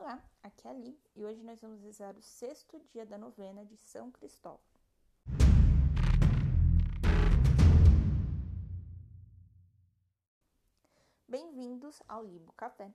Olá, aqui é a Li e hoje nós vamos rezar o sexto dia da novena de São Cristóvão. Bem-vindos ao Libo Café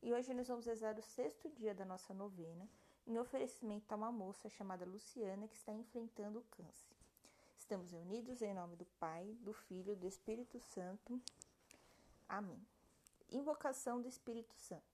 e hoje nós vamos rezar o sexto dia da nossa novena em oferecimento a uma moça chamada Luciana que está enfrentando o câncer. Estamos reunidos em nome do Pai, do Filho e do Espírito Santo. Amém. Invocação do Espírito Santo.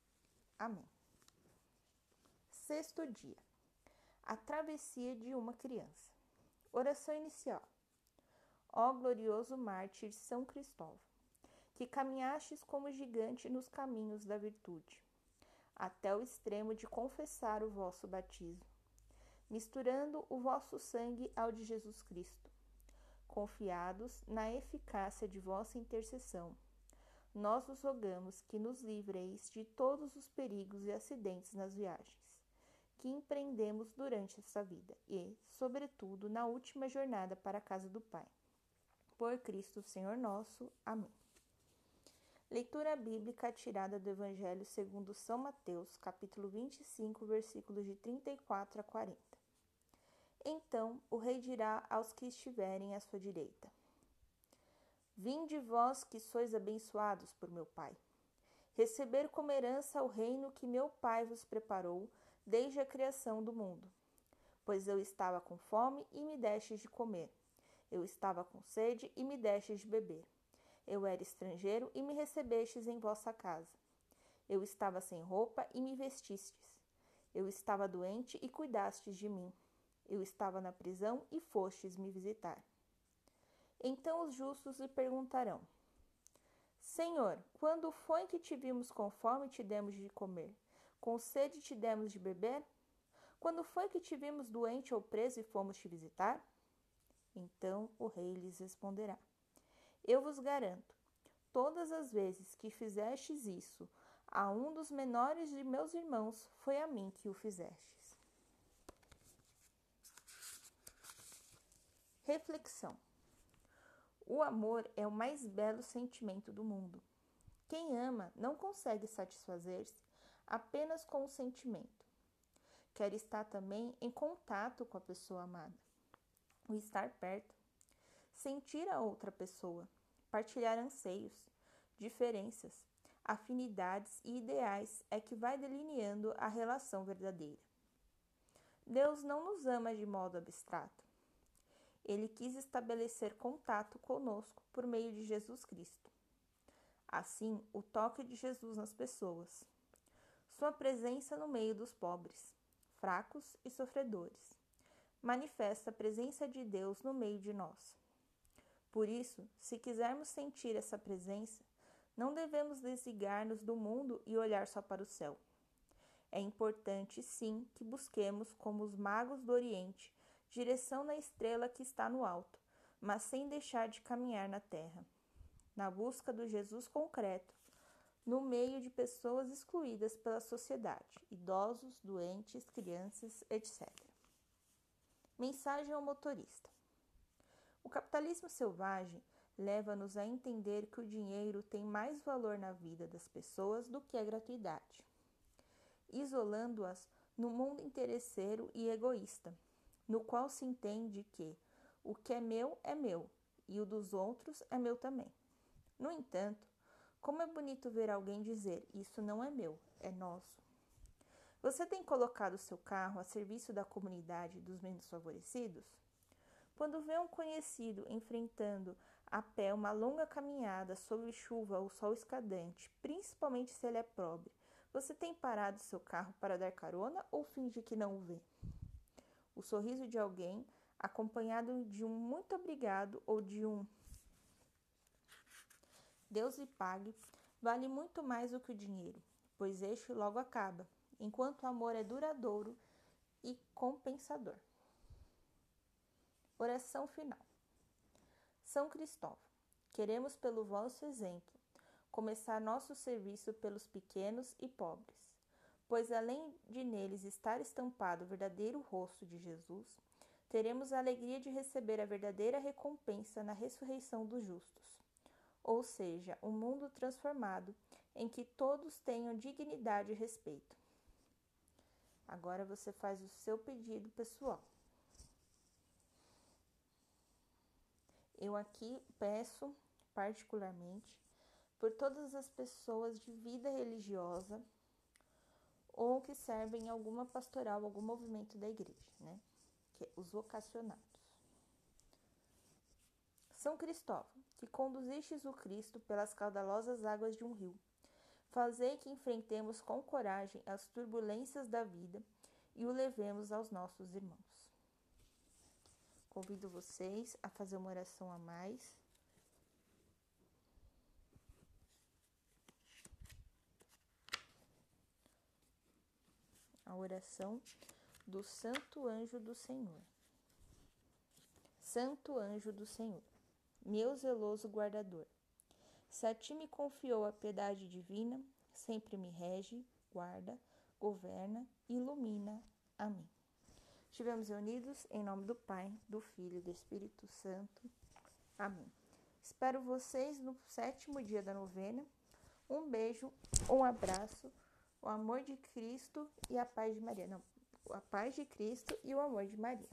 Amém. Sexto dia. A travessia de uma criança. Oração inicial. Ó glorioso mártir São Cristóvão, que caminhastes como gigante nos caminhos da virtude, até o extremo de confessar o vosso batismo, misturando o vosso sangue ao de Jesus Cristo, confiados na eficácia de vossa intercessão nós vos rogamos que nos livreis de todos os perigos e acidentes nas viagens que empreendemos durante esta vida e, sobretudo, na última jornada para a casa do Pai. Por Cristo, Senhor nosso. Amém. Leitura bíblica tirada do Evangelho segundo São Mateus, capítulo 25, versículos de 34 a 40. Então o rei dirá aos que estiverem à sua direita: Vinde vós que sois abençoados por meu Pai. Receber como herança o reino que meu Pai vos preparou desde a criação do mundo. Pois eu estava com fome e me destes de comer. Eu estava com sede e me destes de beber. Eu era estrangeiro e me recebestes em vossa casa. Eu estava sem roupa e me vestistes. Eu estava doente e cuidastes de mim. Eu estava na prisão e fostes me visitar. Então os justos lhe perguntarão: Senhor, quando foi que te vimos com fome e te demos de comer? Com sede te demos de beber? Quando foi que te vimos doente ou preso e fomos te visitar? Então o rei lhes responderá: Eu vos garanto, todas as vezes que fizestes isso a um dos menores de meus irmãos, foi a mim que o fizestes. Reflexão o amor é o mais belo sentimento do mundo. Quem ama não consegue satisfazer-se apenas com o sentimento. Quer estar também em contato com a pessoa amada. O estar perto, sentir a outra pessoa, partilhar anseios, diferenças, afinidades e ideais é que vai delineando a relação verdadeira. Deus não nos ama de modo abstrato ele quis estabelecer contato conosco por meio de Jesus Cristo. Assim, o toque de Jesus nas pessoas, sua presença no meio dos pobres, fracos e sofredores, manifesta a presença de Deus no meio de nós. Por isso, se quisermos sentir essa presença, não devemos desligar-nos do mundo e olhar só para o céu. É importante, sim, que busquemos, como os magos do Oriente, direção na estrela que está no alto, mas sem deixar de caminhar na terra, na busca do Jesus concreto, no meio de pessoas excluídas pela sociedade, idosos, doentes, crianças, etc. Mensagem ao motorista: O capitalismo selvagem leva-nos a entender que o dinheiro tem mais valor na vida das pessoas do que a gratuidade, isolando-as no mundo interesseiro e egoísta no qual se entende que o que é meu é meu e o dos outros é meu também. No entanto, como é bonito ver alguém dizer: Isso não é meu, é nosso. Você tem colocado seu carro a serviço da comunidade dos menos favorecidos? Quando vê um conhecido enfrentando a pé uma longa caminhada sob chuva ou sol escadante, principalmente se ele é pobre, você tem parado seu carro para dar carona ou finge que não o vê? O sorriso de alguém acompanhado de um muito obrigado ou de um Deus lhe pague, vale muito mais do que o dinheiro, pois este logo acaba, enquanto o amor é duradouro e compensador. Oração final. São Cristóvão, queremos, pelo vosso exemplo, começar nosso serviço pelos pequenos e pobres, pois além de neles estar estampado o verdadeiro rosto de Jesus, teremos a alegria de receber a verdadeira recompensa na ressurreição dos justos, ou seja, um mundo transformado em que todos tenham dignidade e respeito. Agora você faz o seu pedido pessoal. Eu aqui peço, particularmente, por todas as pessoas de vida religiosa ou que servem em alguma pastoral, algum movimento da igreja, né? Que é os vocacionados. São Cristóvão, que conduzistes o Cristo pelas caudalosas águas de um rio, fazei que enfrentemos com coragem as turbulências da vida e o levemos aos nossos irmãos. Convido vocês a fazer uma oração a mais a oração do Santo Anjo do Senhor. Santo Anjo do Senhor, meu zeloso guardador, se a ti me confiou a piedade divina, sempre me rege, guarda, governa, ilumina. Amém. Estivemos reunidos em nome do Pai, do Filho e do Espírito Santo. Amém. Espero vocês no sétimo dia da novena. Um beijo, um abraço o amor de Cristo e a paz de Maria. Não, a paz de Cristo e o amor de Maria.